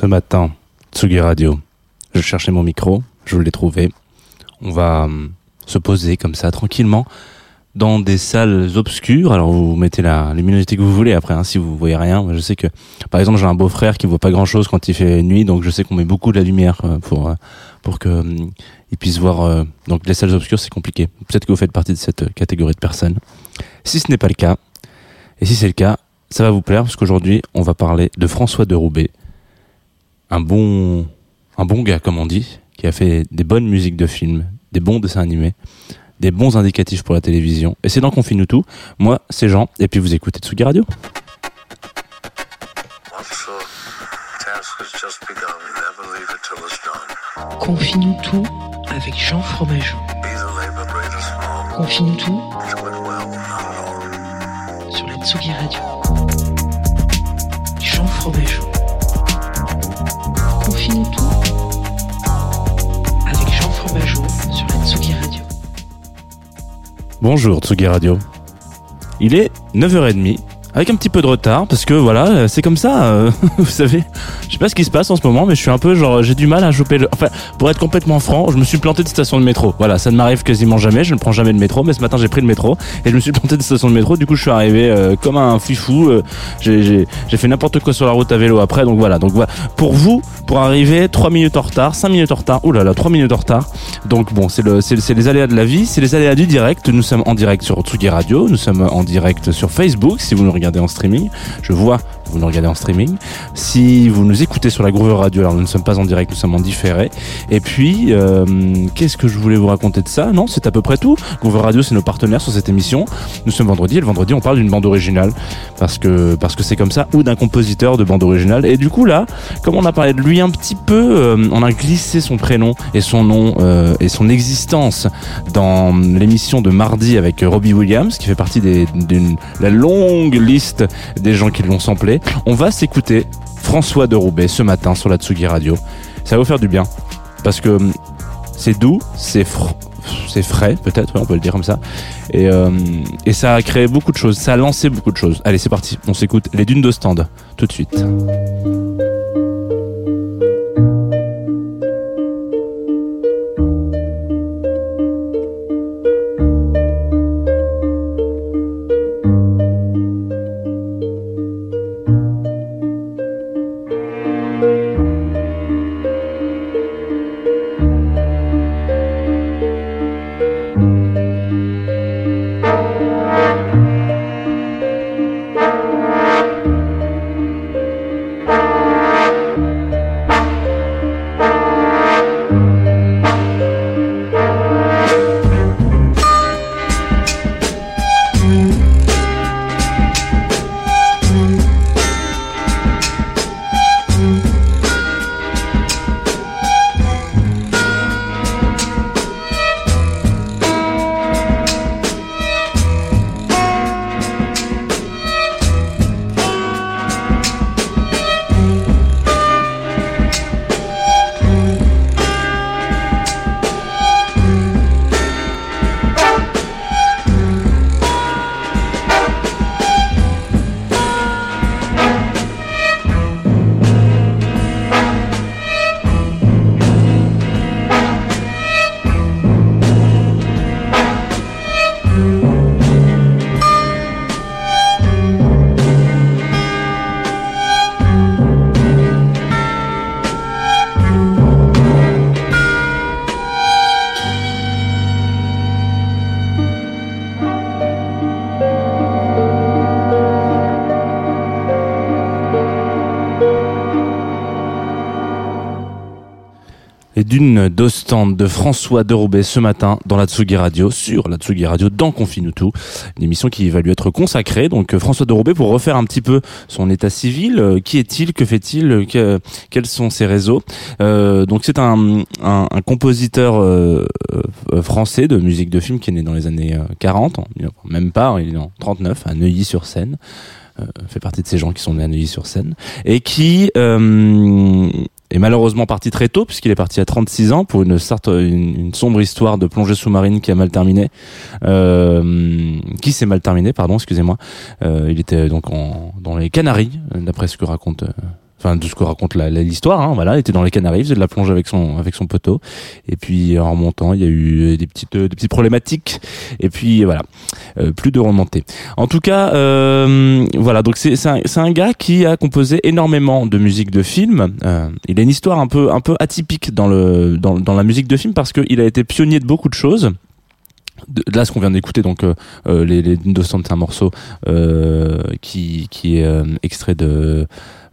Ce matin, Tsugi Radio, je cherchais mon micro, je l'ai trouvé. On va hum, se poser comme ça, tranquillement, dans des salles obscures. Alors vous mettez la luminosité que vous voulez après, hein, si vous voyez rien. Je sais que, par exemple, j'ai un beau-frère qui voit pas grand-chose quand il fait nuit, donc je sais qu'on met beaucoup de la lumière euh, pour euh, pour que hum, puisse voir. euh, donc les salles obscures, c'est compliqué. Peut-être que vous faites partie de cette catégorie de personnes. Si ce n'est pas le cas, et si c'est le cas, ça va vous plaire parce qu'aujourd'hui, on va parler de François de Roubaix un bon, un bon gars, comme on dit, qui a fait des bonnes musiques de films, des bons dessins animés, des bons indicatifs pour la télévision. Et c'est dans Confine-nous tout. Moi, c'est Jean. Et puis vous écoutez Tsugi Radio. Confie-nous tout avec Jean Fromageau. Confie-nous tout sur la Tsugi Radio. Jean Fromageau. Avec Jean Fromageau sur la Tsugi Radio. Bonjour Tsugi Radio. Il est 9h30. Avec un petit peu de retard, parce que voilà, euh, c'est comme ça, euh, vous savez. Je sais pas ce qui se passe en ce moment, mais je suis un peu genre, j'ai du mal à choper le. Enfin, pour être complètement franc, je me suis planté de station de métro. Voilà, ça ne m'arrive quasiment jamais, je ne prends jamais de métro, mais ce matin j'ai pris le métro et je me suis planté de station de métro. Du coup, je suis arrivé euh, comme un fifou. euh, j'ai- fait n'importe quoi sur la route à vélo après, donc voilà. Donc voilà. Pour vous, pour arriver 3 minutes en retard, 5 minutes en retard, ouh là là, 3 minutes en retard. Donc bon, c'est le, les aléas de la vie, c'est les aléas du direct. Nous sommes en direct sur Tsugi Radio, nous sommes en direct sur Facebook si vous nous regardez en streaming. Je vois vous nous regardez en streaming. Si vous nous écoutez sur la Groove Radio, alors nous ne sommes pas en direct, nous sommes en différé. Et puis, euh, qu'est-ce que je voulais vous raconter de ça? Non, c'est à peu près tout. Groove Radio, c'est nos partenaires sur cette émission. Nous sommes vendredi et le vendredi, on parle d'une bande originale parce que parce que c'est comme ça ou d'un compositeur de bande originale. Et du coup là, comme on a parlé de lui un petit peu, euh, on a glissé son prénom et son nom euh, et son existence dans l'émission de mardi avec Robbie Williams, qui fait partie des- d'une la longue liste des gens qui l'ont samplé. On va s'écouter François de Roubaix ce matin sur la Tsugi Radio. Ça va vous faire du bien parce que hum, c'est doux, c'est fr- c'est frais peut-être, on peut le dire comme ça. Et, euh, et ça a créé beaucoup de choses, ça a lancé beaucoup de choses. Allez, c'est parti, on s'écoute les dunes de stand tout de suite. Les dunes d'Ostende de François de Roubaix ce matin dans la Tsugi Radio, sur la Tsugi Radio dans Confine tout, une émission qui va lui être consacrée. Donc euh, François de Roubaix pour refaire un petit peu son état civil, euh, qui est-il, que fait-il, euh, que- quels sont ses réseaux. Donc c'est un, un, compositeur français de musique de film qui est né dans les années euh, 40, en- même pas, il est en 39 à Neuilly-sur-Seine. Fait partie de ces gens qui sont nés à Neuilly-sur-Seine et qui est malheureusement parti très tôt puisqu'il est parti à 36 ans pour une une, sombre histoire de plongée sous-marine qui a mal terminé. Euh, qui s'est mal terminé pardon excusez-moi. Euh, il était donc en, dans les Canaries d'après ce que raconte euh, Enfin, de ce que raconte l'histoire, hein, voilà, il était dans les Canaries, il faisait de la plongée avec son avec son poteau, et puis en remontant, il y a eu des petites euh, des petites problématiques, et puis voilà, euh, plus de remontée. En tout cas, euh, voilà, donc c'est c'est un, c'est un gars qui a composé énormément de musique de film. Euh, il a une histoire un peu un peu atypique dans le dans, dans la musique de film parce qu'il a été pionnier de beaucoup de choses. De, là, ce qu'on vient d'écouter, donc euh, euh, les les Dunes d'Ostende, c'est un morceau euh, qui qui est euh, extrait de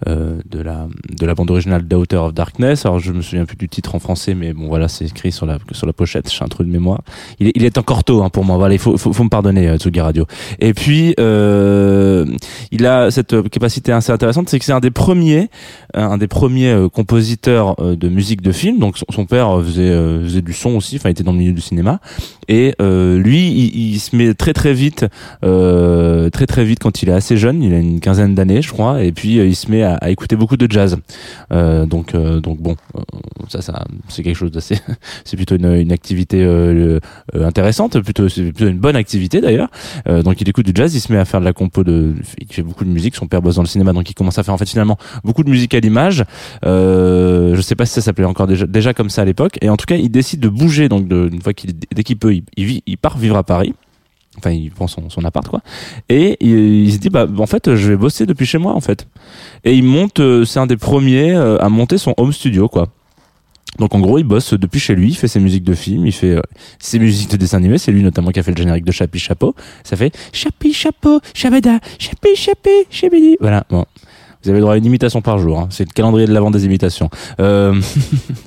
euh, de la de la bande originale Daughter of Darkness. Alors je me souviens plus du titre en français, mais bon voilà, c'est écrit sur la sur la pochette. J'ai un trou de mémoire. Il est, il est encore tôt hein, pour moi. Voilà, il faut faut, faut me pardonner, euh, Tsugi Radio. Et puis euh, il a cette capacité assez intéressante, c'est que c'est un des premiers un des premiers euh, compositeurs euh, de musique de film. Donc son, père euh, faisait euh, faisait du son aussi, enfin il était dans le milieu du cinéma. Et euh, lui, il, il se met très très vite, euh, très très vite quand il est assez jeune. Il a une quinzaine d'années, je crois. Et puis euh, il se met à écouter beaucoup de jazz. Euh, donc euh, donc bon, euh, ça ça c'est quelque chose d'assez, c'est plutôt une, activité intéressante, plutôt plutôt une bonne activité d'ailleurs. Donc il écoute du jazz, il se met à faire de la compo de, il fait beaucoup de musique. Son père bosse dans le cinéma, donc il commence à faire en fait finalement beaucoup de musique à l'image. Euh, je sais pas si ça s'appelait encore déjà, comme ça à l'époque. Et en tout cas, il décide de bouger. Donc, de, une fois qu'il, dès qu'il peut, il, vit, il part vivre à Paris. Enfin, il prend son, son appart, quoi. Et il, il se dit, bah, en fait, je vais bosser depuis chez moi, en fait. Et il monte, euh, c'est un des premiers euh, à monter son home studio, quoi. Donc en gros, il bosse depuis chez lui, il fait ses musiques de film, il fait euh, ses musiques de dessin animé, c'est lui notamment qui a fait le générique de Chapi Chapeau. Ça fait Chapi Chapeau, Chabada, Chapi Chapi, Chabidi. Voilà, bon. Vous avez le droit à une imitation par jour. hein. C'est le calendrier de l'avant des imitations. Euh,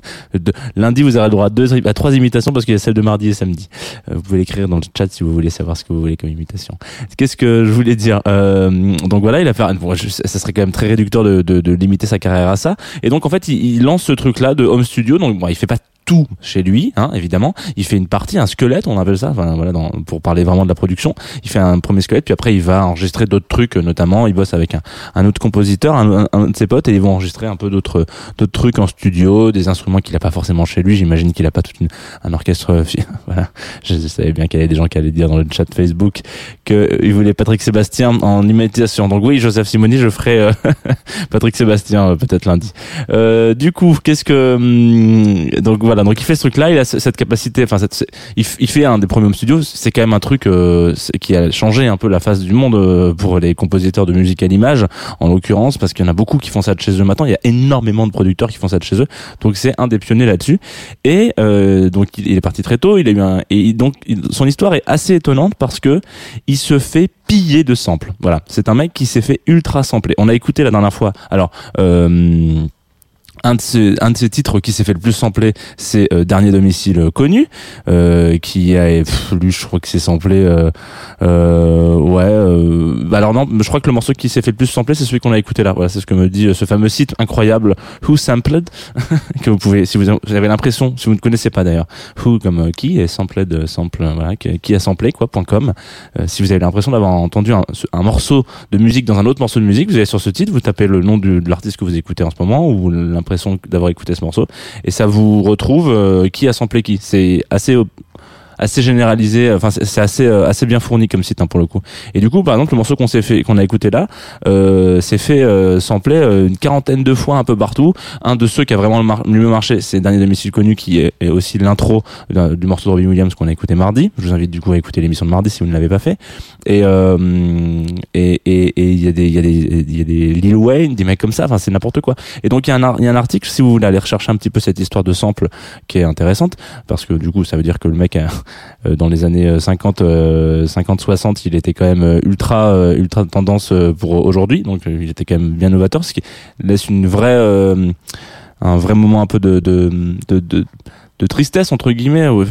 lundi, vous aurez le droit à, trois imitations parce qu'il y a celle de mardi et samedi. Euh, vous pouvez l'écrire dans le chat si vous voulez savoir ce que vous voulez comme imitation. Qu'est-ce que je voulais dire? Euh, Donc voilà, il a fait. Bon, ça serait quand même très réducteur de limiter sa carrière à ça. Et donc en fait, il, il lance ce truc-là de home studio. Donc bon, il fait pas tout chez lui, hein, évidemment. Il fait une partie, un squelette, on appelle ça, enfin, voilà, dans, pour parler vraiment de la production. Il fait un premier squelette, puis après il va enregistrer d'autres trucs, euh, notamment il bosse avec un, un autre compositeur, un, un- de ses potes, et ils vont enregistrer un peu d'autres d'autres trucs en studio, des instruments qu'il a pas forcément chez lui. J'imagine qu'il a pas tout un orchestre. voilà, je savais bien qu'il y avait des gens qui allaient dire dans le chat Facebook que euh, il voulait Patrick Sébastien en imitation. Donc oui, Joseph Simoni, je ferai euh, Patrick Sébastien euh, peut-être lundi. Euh, du coup, qu'est-ce que hum, donc voilà, donc il fait ce truc-là, il a ce- cette capacité, enfin il, fait un des premiers home studios, c'est quand même un truc euh, qui a changé un peu la face du monde euh, pour les compositeurs de musique à l'image, en l'occurrence, parce qu'il y en a beaucoup qui font ça de chez eux maintenant. Il y a énormément de producteurs qui font ça de chez eux, donc c'est un des pionniers là-dessus. Et euh, donc il, est parti très tôt, il a eu un et donc son histoire est assez étonnante parce que il se fait piller de samples. Voilà, c'est un mec qui s'est fait ultra sampler. On a écouté la dernière fois. Alors euh, un de ces un de ces titres qui s'est fait le plus sampler, c'est euh, Dernier domicile euh, connu, euh, qui a pff, lui je crois que c'est samplé euh, euh, ouais bah alors non, je crois que le morceau qui s'est fait le plus sampler, c'est celui qu'on a écouté là. Voilà, c'est ce que me dit ce fameux site incroyable Who Sampled que vous pouvez si vous avez, l'impression, si vous ne connaissez pas d'ailleurs, Who comme qui et Sampled sample voilà, qui, a samplé quoi .com. Si vous avez l'impression d'avoir entendu un, un morceau de musique dans un autre morceau de musique, vous allez sur ce titre, vous tapez le nom du, de l'artiste que vous écoutez en ce moment ou d'avoir écouté ce morceau et ça vous retrouve euh, qui a samplé qui? C'est assez assez généralisé enfin c'est assez euh, assez bien fourni comme site hein, pour le coup. Et du coup par exemple le morceau qu'on s'est fait qu'on a écouté là euh, s'est fait euh, sampler euh, une quarantaine de fois un peu partout. Un de ceux qui a vraiment le, mieux marché c'est dernier domicile connu qui est, aussi l'intro du morceau de Robin Williams qu'on a écouté mardi. Je vous invite du coup à écouter l'émission de mardi si vous ne l'avez pas fait. Et euh, et et il y a des il y a des il y a des Lil Wayne des mecs comme ça enfin c'est n'importe quoi. Et donc il y a un il y a un article si vous voulez aller rechercher un petit peu cette histoire de sample qui est intéressante parce que du coup ça veut dire que le mec a, euh, dans les années euh, 50 euh, 50 60 il était quand même euh, ultra euh, ultra tendance euh, pour aujourd'hui. Donc euh, il était quand même bien novateur ce qui laisse une vraie euh, un vrai moment un peu de de de, de, de tristesse entre guillemets. Oui,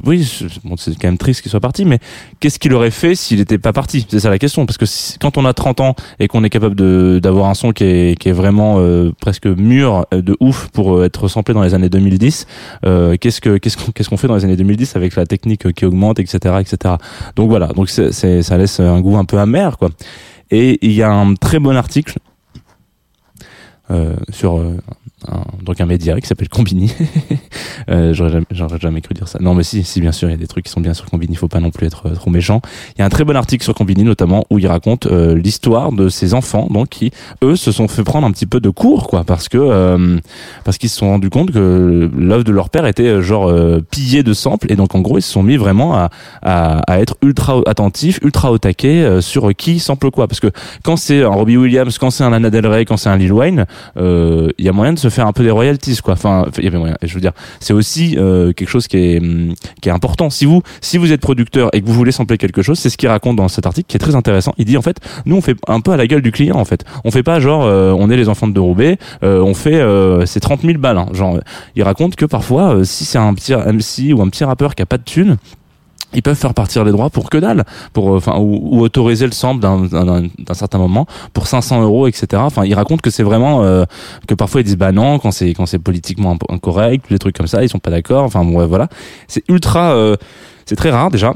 bon, c'est quand même triste qu'il soit parti, mais qu'est-ce qu'il aurait fait s'il n'était pas parti? C'est ça la question. Parce que si- quand on a 30 ans et qu'on est capable d'avoir un son qui est qui est vraiment euh, presque mûr euh, de ouf pour euh, être samplé dans les années 2010, euh, qu'est-ce que qu'est-ce qu'on qu'est-ce qu'on fait dans les années 2010 avec la technique euh, qui augmente, etc., etc. Donc voilà. Donc c'est c'est- ça laisse un goût un peu amer, quoi. Et il y a un très bon article euh, sur euh, donc un média qui s'appelle Combini. euh, j'aurais, jamais, j'aurais jamais cru dire ça. Non, mais si, si, bien sûr, il y a des trucs qui sont bien sur Combini. Il faut pas non plus être euh, trop méchant. Il y a un très bon article sur Combini, notamment, où il raconte euh, l'histoire de ces enfants, donc qui, eux, se sont fait prendre un petit peu de cours, quoi, parce que euh, parce qu'ils se sont rendus compte que l'œuvre de leur père était euh, genre pillée de samples, et donc en gros, ils se sont mis vraiment à à, à être ultra attentifs, ultra au taquet sur qui sample quoi, parce que quand c'est un Robbie Williams, quand c'est un Lana Del Rey, quand c'est un Lil Wayne, il y a moyen de se faire un peu des royalties quoi. Enfin, il y avait moyen. Je veux dire, c'est aussi euh, quelque chose qui est hum, qui est important. Si vous si vous êtes producteur et que vous voulez sampler quelque chose, c'est ce qu'il raconte dans cet article qui est très intéressant. Il dit en fait, nous on fait un peu à la gueule du client en fait. On fait pas genre euh, on est les enfants de Roubaix, euh, on fait euh, c'est 30 000 balles. hein. Genre, il raconte que parfois euh, si c'est un petit MC ou un petit rappeur qui a pas de thunes ils peuvent faire partir les droits pour que dalle, pour euh, enfin ou, ou autoriser le sample d'un- certain moment pour 500 euros, etc. Enfin, ils racontent que c'est vraiment euh, que parfois ils disent bah non quand c'est quand c'est politiquement incorrect, des trucs comme ça, ils sont pas d'accord. Enfin bon, ouais, voilà, c'est ultra, euh, c'est très rare déjà.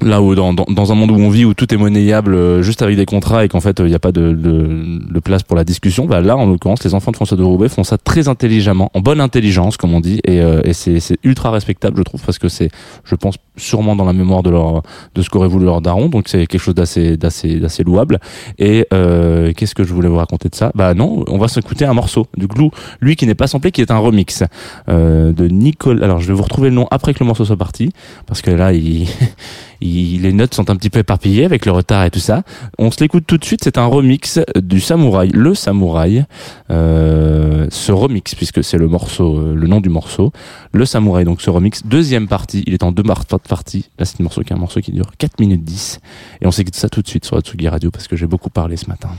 Là où dans, dans, dans un monde où on vit où tout est monnayable euh, juste avec des contrats et qu'en fait il n'y a pas de, de, de place pour la discussion, bah là en l'occurrence les enfants de François de Roubaix font ça très intelligemment, en bonne intelligence comme on dit, et, euh, et c'est c'est ultra respectable je trouve parce que c'est, je pense sûrement dans la mémoire de leur de ce qu'aurait voulu leur daron, donc c'est quelque chose d'assez d'assez d'assez louable. Et euh, qu'est-ce que je voulais vous raconter de ça? Bah non, on va s'écouter un morceau du Glou, lui qui n'est pas samplé, qui est un remix euh, de Nicole. Alors je vais vous retrouver le nom après que le morceau soit parti, parce que là il il, les notes sont un petit peu éparpillées avec le retard et tout ça. On se l'écoute tout de suite. C'est un remix du Samouraï, le Samouraï. Euh, ce remix, puisque c'est le morceau, euh, le nom du morceau, le Samouraï. Donc ce remix, deuxième partie. Il est en deux parties. Là, c'est un morceau qui est un morceau qui dure 4 minutes 10 et on s'écoute ça tout de suite sur Atsugi Radio parce que j'ai beaucoup parlé ce matin.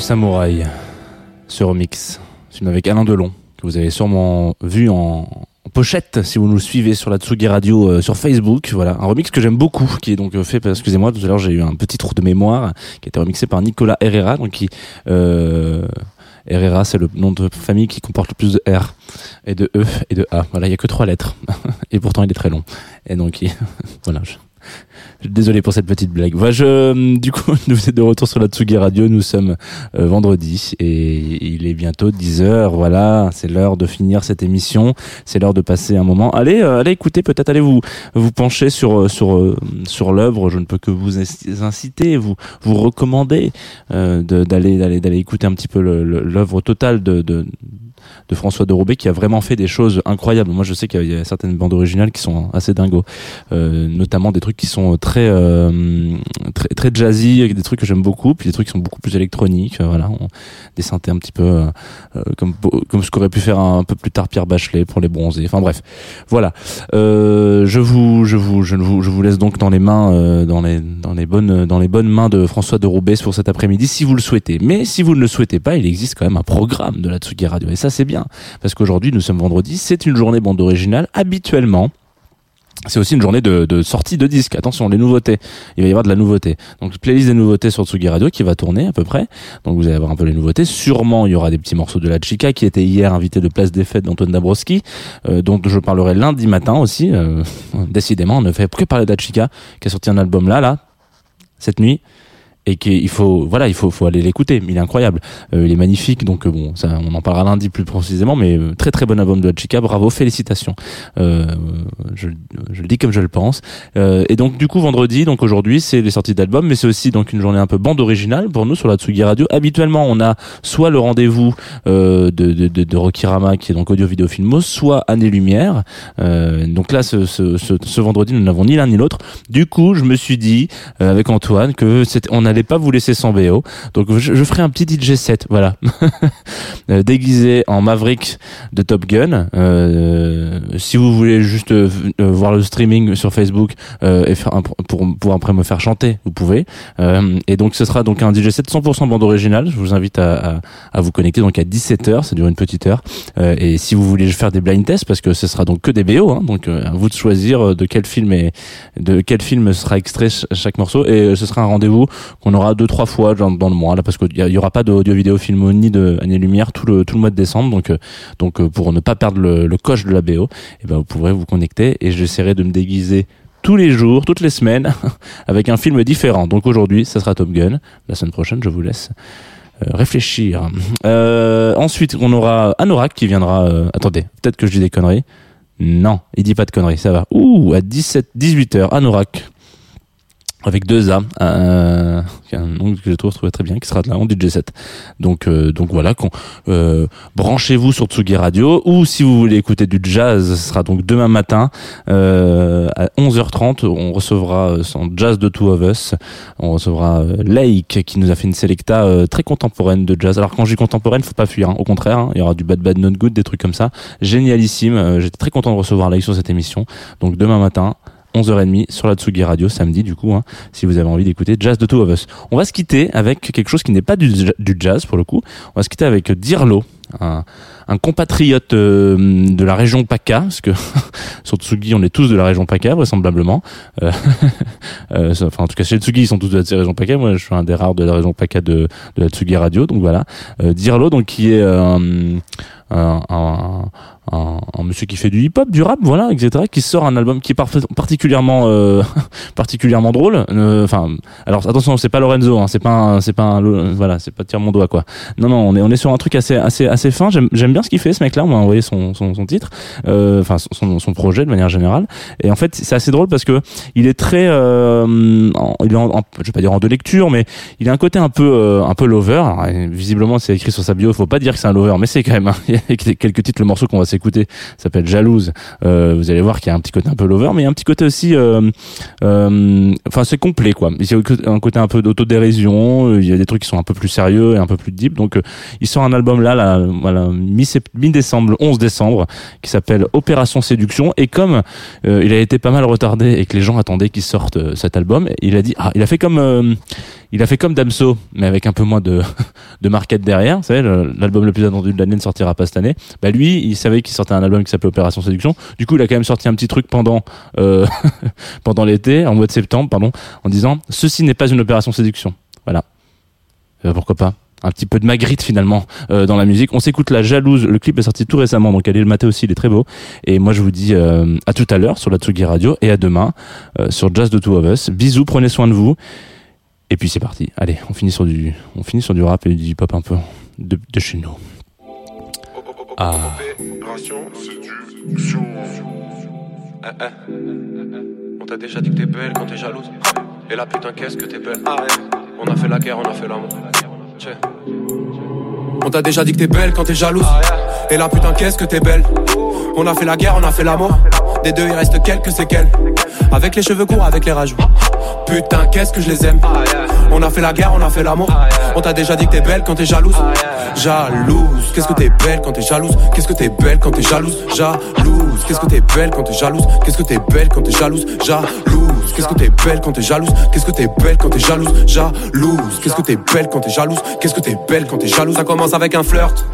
Samouraï, ce remix, film avec Alain Delon, que vous avez sûrement vu en pochette si vous nous suivez sur la Tsugi Radio euh, sur Facebook. Voilà, un remix que j'aime beaucoup, qui est donc fait, excusez-moi, tout à l'heure j'ai eu un petit trou de mémoire, qui a été remixé par Nicolas Herrera, donc qui... Euh, Herrera, c'est le nom de famille qui comporte le plus de R et de E et de A. Voilà, il y a que trois lettres. Et pourtant, il est très long. Et donc, il- voilà. Désolé pour cette petite blague. Voilà, je, du coup, nous êtes de retour sur la Tsugi Radio. Nous sommes euh, vendredi et il est bientôt 10 heures. Voilà, c'est l'heure de finir cette émission. C'est l'heure de passer un moment. Allez, euh, allez écoutez, peut-être allez vous vous pencher sur euh, sur euh, sur l'œuvre. Je ne peux que vous inc- inciter, vous vous recommander euh, d'aller d'aller d'aller écouter un petit peu l'œuvre totale de, de de François de Roubaix qui a vraiment fait des choses incroyables. Moi, je sais qu'il y a certaines bandes originales qui sont assez dingos, euh, notamment des trucs qui sont très euh, très très jazzy, avec des trucs que j'aime beaucoup, puis des trucs qui sont beaucoup plus électroniques. euh, voilà, des synthés un petit peu euh, euh, comme comme ce qu'aurait pu faire un, peu plus tard Pierre Bachelet pour les bronzés. Enfin bref, voilà. Euh, je vous je vous je vous je vous laisse donc dans les mains euh, dans les dans les bonnes dans les bonnes mains de François de Roubaix pour cet après-midi si vous le souhaitez. Mais si vous ne le souhaitez pas, il existe quand même un programme de la Tsugi Radio et ça c'est bien parce qu'aujourd'hui nous sommes vendredi, c'est une journée bande originale habituellement. C'est aussi une journée de, de sortie de disques. Attention, les nouveautés. Il va y avoir de la nouveauté. Donc, playlist des nouveautés sur Tsugi Radio qui va tourner à peu près. Donc, vous allez avoir un peu les nouveautés. Sûrement, il y aura des petits morceaux de la Chica qui était hier invité de Place des Fêtes d'Antoine Dabrowski, euh, dont je parlerai lundi matin aussi. Euh, décidément, on ne fait que parler de la Chica qui a sorti un album là, là, cette nuit et qu'il faut voilà il faut faut aller l'écouter. Il est incroyable. Euh, il est magnifique. Donc euh, bon ça on en parlera lundi plus précisément mais euh, très très bon album de la bravo félicitations. Euh, je, je le dis comme je le pense. Euh, et donc du coup vendredi donc aujourd'hui c'est les sorties d'albums mais c'est aussi donc une journée un peu bande originale pour nous sur la Tsugi Radio. Habituellement on a soit le rendez-vous de, de, de, de Rokirama qui est donc audio vidéo filmos soit Année Lumière. Donc là ce, ce, ce, vendredi nous n'avons ni l'un ni l'autre. Du coup je me suis dit avec Antoine que on pas vous laisser sans BO donc je, je ferai un petit DJ set voilà. Euh, déguisé en Maverick de Top Gun. Euh, si vous voulez juste euh, euh, voir le streaming sur Facebook euh, et faire un, pour après me faire chanter vous pouvez. Euh, et donc ce sera donc un DJ set 100% bande originale. Je vous invite à, à, à vous connecter donc à 17h ça dure une petite heure. Et si vous voulez faire des blind tests parce que ce sera donc que des BO hein, donc à vous de choisir de quel film est de quel film sera extrait ch- chaque morceau. Et ce sera un rendez-vous qu'on aura deux trois fois dans, le mois là parce qu'il y, aura pas d'audio vidéo film ni de année lumière tout le tout le mois de décembre donc euh, donc euh, pour ne pas perdre le, le coche de la BO et ben vous pourrez vous connecter et j'essaierai de me déguiser tous les jours, toutes les semaines, avec un film différent. Donc aujourd'hui, ça sera Top Gun. La semaine prochaine, je vous laisse euh, réfléchir. Euh, ensuite, on aura Anorak qui viendra. euh, attendez, peut-être que je dis des conneries. Non, il dit pas de conneries, ça va. Ouh, à 17, 18 h Anorak. Avec deux A, euh, un nom que je trouve, trouvé très bien, qui sera là en DJ 7. Donc, euh, donc voilà, euh, branchez-vous sur Tsugi Radio, ou si vous voulez écouter du jazz, ce sera donc demain matin, euh, à 11h30, on recevra euh, son Jazz de Two of Us, on recevra euh, Lake, qui nous a fait une selecta très contemporaine de jazz. Alors quand je dis contemporaine, faut pas fuir, hein. au contraire, hein, il y aura du Bad Bad Not Good, des trucs comme ça. Génialissime, j'étais très content de recevoir Lake sur cette émission. Donc demain matin, 11h30 sur la Tsugi Radio samedi du coup hein, si vous avez envie d'écouter Jazz de Two of Us. On va se quitter avec quelque chose qui n'est pas du, jazz pour le coup. On va se quitter avec Dirlo, un, un compatriote euh, de la région PACA parce que sur Tsugi on est tous de la région PACA vraisemblablement. Euh, euh, enfin en tout cas chez Tsugi ils sont tous de la région PACA. Moi je suis un des rares de la région PACA de, de la Tsugi Radio donc voilà. Euh, Dirlo donc qui est euh, un, un, un, un monsieur qui fait du hip-hop, du rap, voilà, etc., qui sort un album qui est particulièrement euh, particulièrement drôle. Enfin, alors attention, c'est pas Lorenzo, hein, c'est pas un- c'est pas un, voilà, c'est pas tire mon doigt quoi. Non non, on est on est sur un truc assez assez assez fin. J'aime bien ce qu'il fait ce mec-là. On m'a envoyé son son, son titre, euh, enfin son son projet de manière générale. Et en fait, c'est assez drôle parce que il est très, euh, en- il est en, je vais pas dire en deux lectures, mais il a un côté un peu euh, un peu lover. Alors, visiblement, c'est écrit sur sa bio. Faut pas dire que c'est un lover, mais c'est quand même. hein. Il y a quelques titres. Le morceau qu'on va s'écouter s'appelle Jalouse. Euh, vous allez voir qu'il y a un petit côté un peu lover, mais il y a un petit côté aussi. euh, euh, Enfin, c'est complet quoi. Il y a un côté un peu d'autodérision. euh, Il y a des trucs qui sont un peu plus sérieux et un peu plus deep. Donc, euh, il sort un album là, là voilà, mi-décembre, le 11 décembre, qui s'appelle Opération Séduction. Et comme euh, il a été pas mal retardé et que les gens attendaient qu'il sorte euh, cet album, il a dit, ah, il a fait comme, euh, il a fait comme Damso, mais avec un peu moins de, de market derrière. Vous savez, l'album le plus attendu de l'année ne sortira pas cette année. Bah lui, il savait qu'il sortait un album qui s'appelait Opération Séduction. Du coup, il a quand même sorti un petit truc pendant euh, l'été, en mois de septembre, pardon, en disant ceci n'est pas une opération séduction. Voilà. Euh, pourquoi pas? Un petit peu de Magritte finalement euh, dans la musique. On s'écoute La Jalouse. Le clip est sorti tout récemment, donc allez le mater aussi, il est très beau. Et moi je vous dis à tout à l'heure sur la Tsugi Radio et à demain sur Jazz de Two of Us. Bisous, prenez soin de vous. Et puis c'est parti. Allez, on finit sur du, on finit sur du rap et du hip hop un peu de, de chez nous. Ah. On t'a déjà dit que t'es belle quand t'es jalouse. Et là putain qu'est-ce que t'es belle. On a fait la guerre, on a fait l'amour. Tchè. On t'a déjà dit que t'es belle quand t'es jalouse. Et là putain qu'est-ce que t'es belle. On a fait la guerre, on a fait l'amour. Des deux il reste quelques séquelles. Avec les cheveux courts, avec les rajouts. Putain qu'est-ce que je les aime. On a fait la guerre, on a fait l'amour. On t'a déjà dit que t'es belle quand t'es jalouse. Jalouse, qu'est-ce que t'es belle quand t'es jalouse? Qu'est-ce que t'es belle quand t'es jalouse? Jalouse, qu'est-ce que t'es belle quand t'es jalouse? Qu'est-ce que t'es belle quand t'es jalouse? Jalouse, qu'est-ce que t'es belle quand t'es jalouse? Qu'est-ce que t'es belle quand t'es jalouse? Jalouse, qu'est-ce que t'es belle quand t'es jalouse? Qu'est-ce que t'es belle quand t'es jalouse? Ça commence avec un flirt.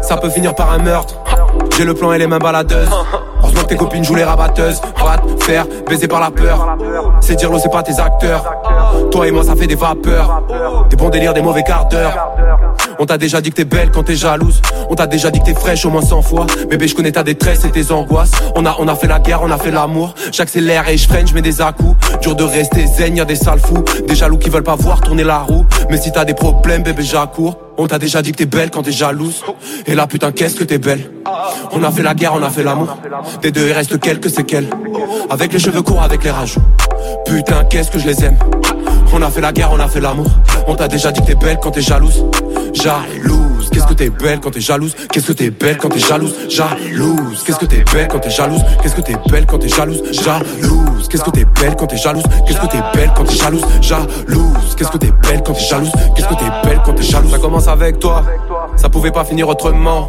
Ça peut finir par un meurtre. J'ai le plan et les mains baladeuses. Heureusement que tes copines jouent les rabatteuses. Va te faire baiser par la peur. C'est dire l'eau, c'est pas tes acteurs. Toi et moi, ça fait des vapeurs. Des bons délires, des mauvais quarts d'heure. On t'a déjà dit que t'es belle quand t'es jalouse. On t'a déjà dit que t'es fraîche au moins 100 fois. Bébé, je connais ta détresse et tes angoisses. On a, on a fait la guerre, on a fait l'amour. J'accélère et je freine, je mets des à-coups. Dur de rester zen, y a des sales fous. Des jaloux qui veulent pas voir tourner la roue. Mais si t'as des problèmes, bébé, j'accours. On t'a déjà dit que t'es belle quand t'es jalouse. Et là, putain, qu'est-ce que t'es belle. On a fait la guerre, on a fait l'amour. Des deux, il reste quelques séquelles. Avec les cheveux courts, avec les rajouts. Putain, qu'est-ce que je les aime. On a fait la guerre, on a fait l'amour. On t'a déjà dit que t'es belle quand t'es jalouse. Jalouse, qu'est-ce que t'es belle quand t'es jalouse? Qu'est-ce que t'es belle quand t'es jalouse? Jalouse, qu'est-ce que t'es belle quand t'es jalouse? Qu'est-ce que t'es belle quand t'es jalouse? Jalouse, qu'est-ce que t'es belle quand t'es jalouse? Qu'est-ce que t'es belle quand t'es jalouse? Jalouse, qu'est-ce que t'es belle quand t'es jalouse? Qu'est-ce que t'es belle quand t'es jalouse? Ça commence avec toi, ça pouvait pas finir autrement.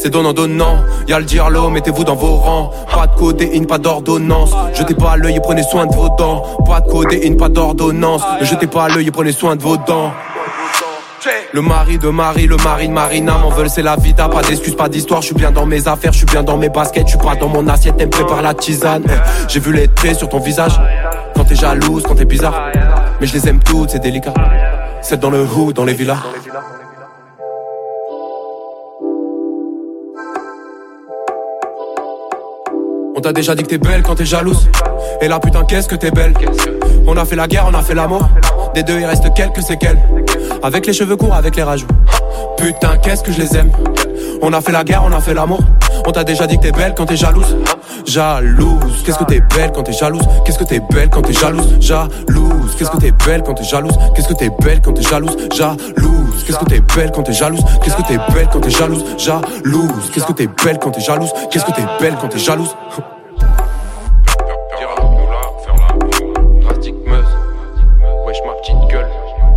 C'est donnant donnant, y'a le diarlo, mettez-vous dans vos rangs. Pas de codéine, pas d'ordonnance. Jetez pas à l'œil et prenez soin de vos dents. Pas de codéine, pas d'ordonnance. Jetez pas à l'œil et prenez soin de vos dents. Le mari de Marie, le mari de Marina m'en veulent, c'est la vida, pas d'excuses, pas d'histoire. Je suis bien dans mes affaires, je suis bien dans mes baskets, je suis pas dans mon assiette, elle me la tisane. J'ai vu les traits sur ton visage, quand t'es jalouse, quand t'es bizarre. Mais je les aime toutes, c'est délicat. C'est dans le hood, dans les villas. On t'a déjà dit que t'es belle quand t'es jalouse. Et là putain qu'est-ce que t'es belle. On a fait la guerre, on a fait l'amour. Des deux il reste quelques séquelles. Avec les cheveux courts, avec les rajouts. Putain qu'est-ce que je les aime. On a fait la guerre, on a fait l'amour. On t'a déjà dit que t'es belle quand t'es jalouse. Jalouse, qu'est-ce que t'es belle quand t'es jalouse? Qu'est-ce que t'es belle quand t'es jalouse? Jalouse, qu'est-ce que t'es belle quand t'es jalouse? Qu'est-ce que t'es belle quand t'es jalouse? Jalouse, qu'est-ce que t'es belle quand t'es jalouse? Qu'est-ce que t'es belle quand t'es jalouse? Jalouse, qu'est-ce que t'es belle quand t'es jalouse? Qu'est-ce que t'es belle quand t'es jalouse?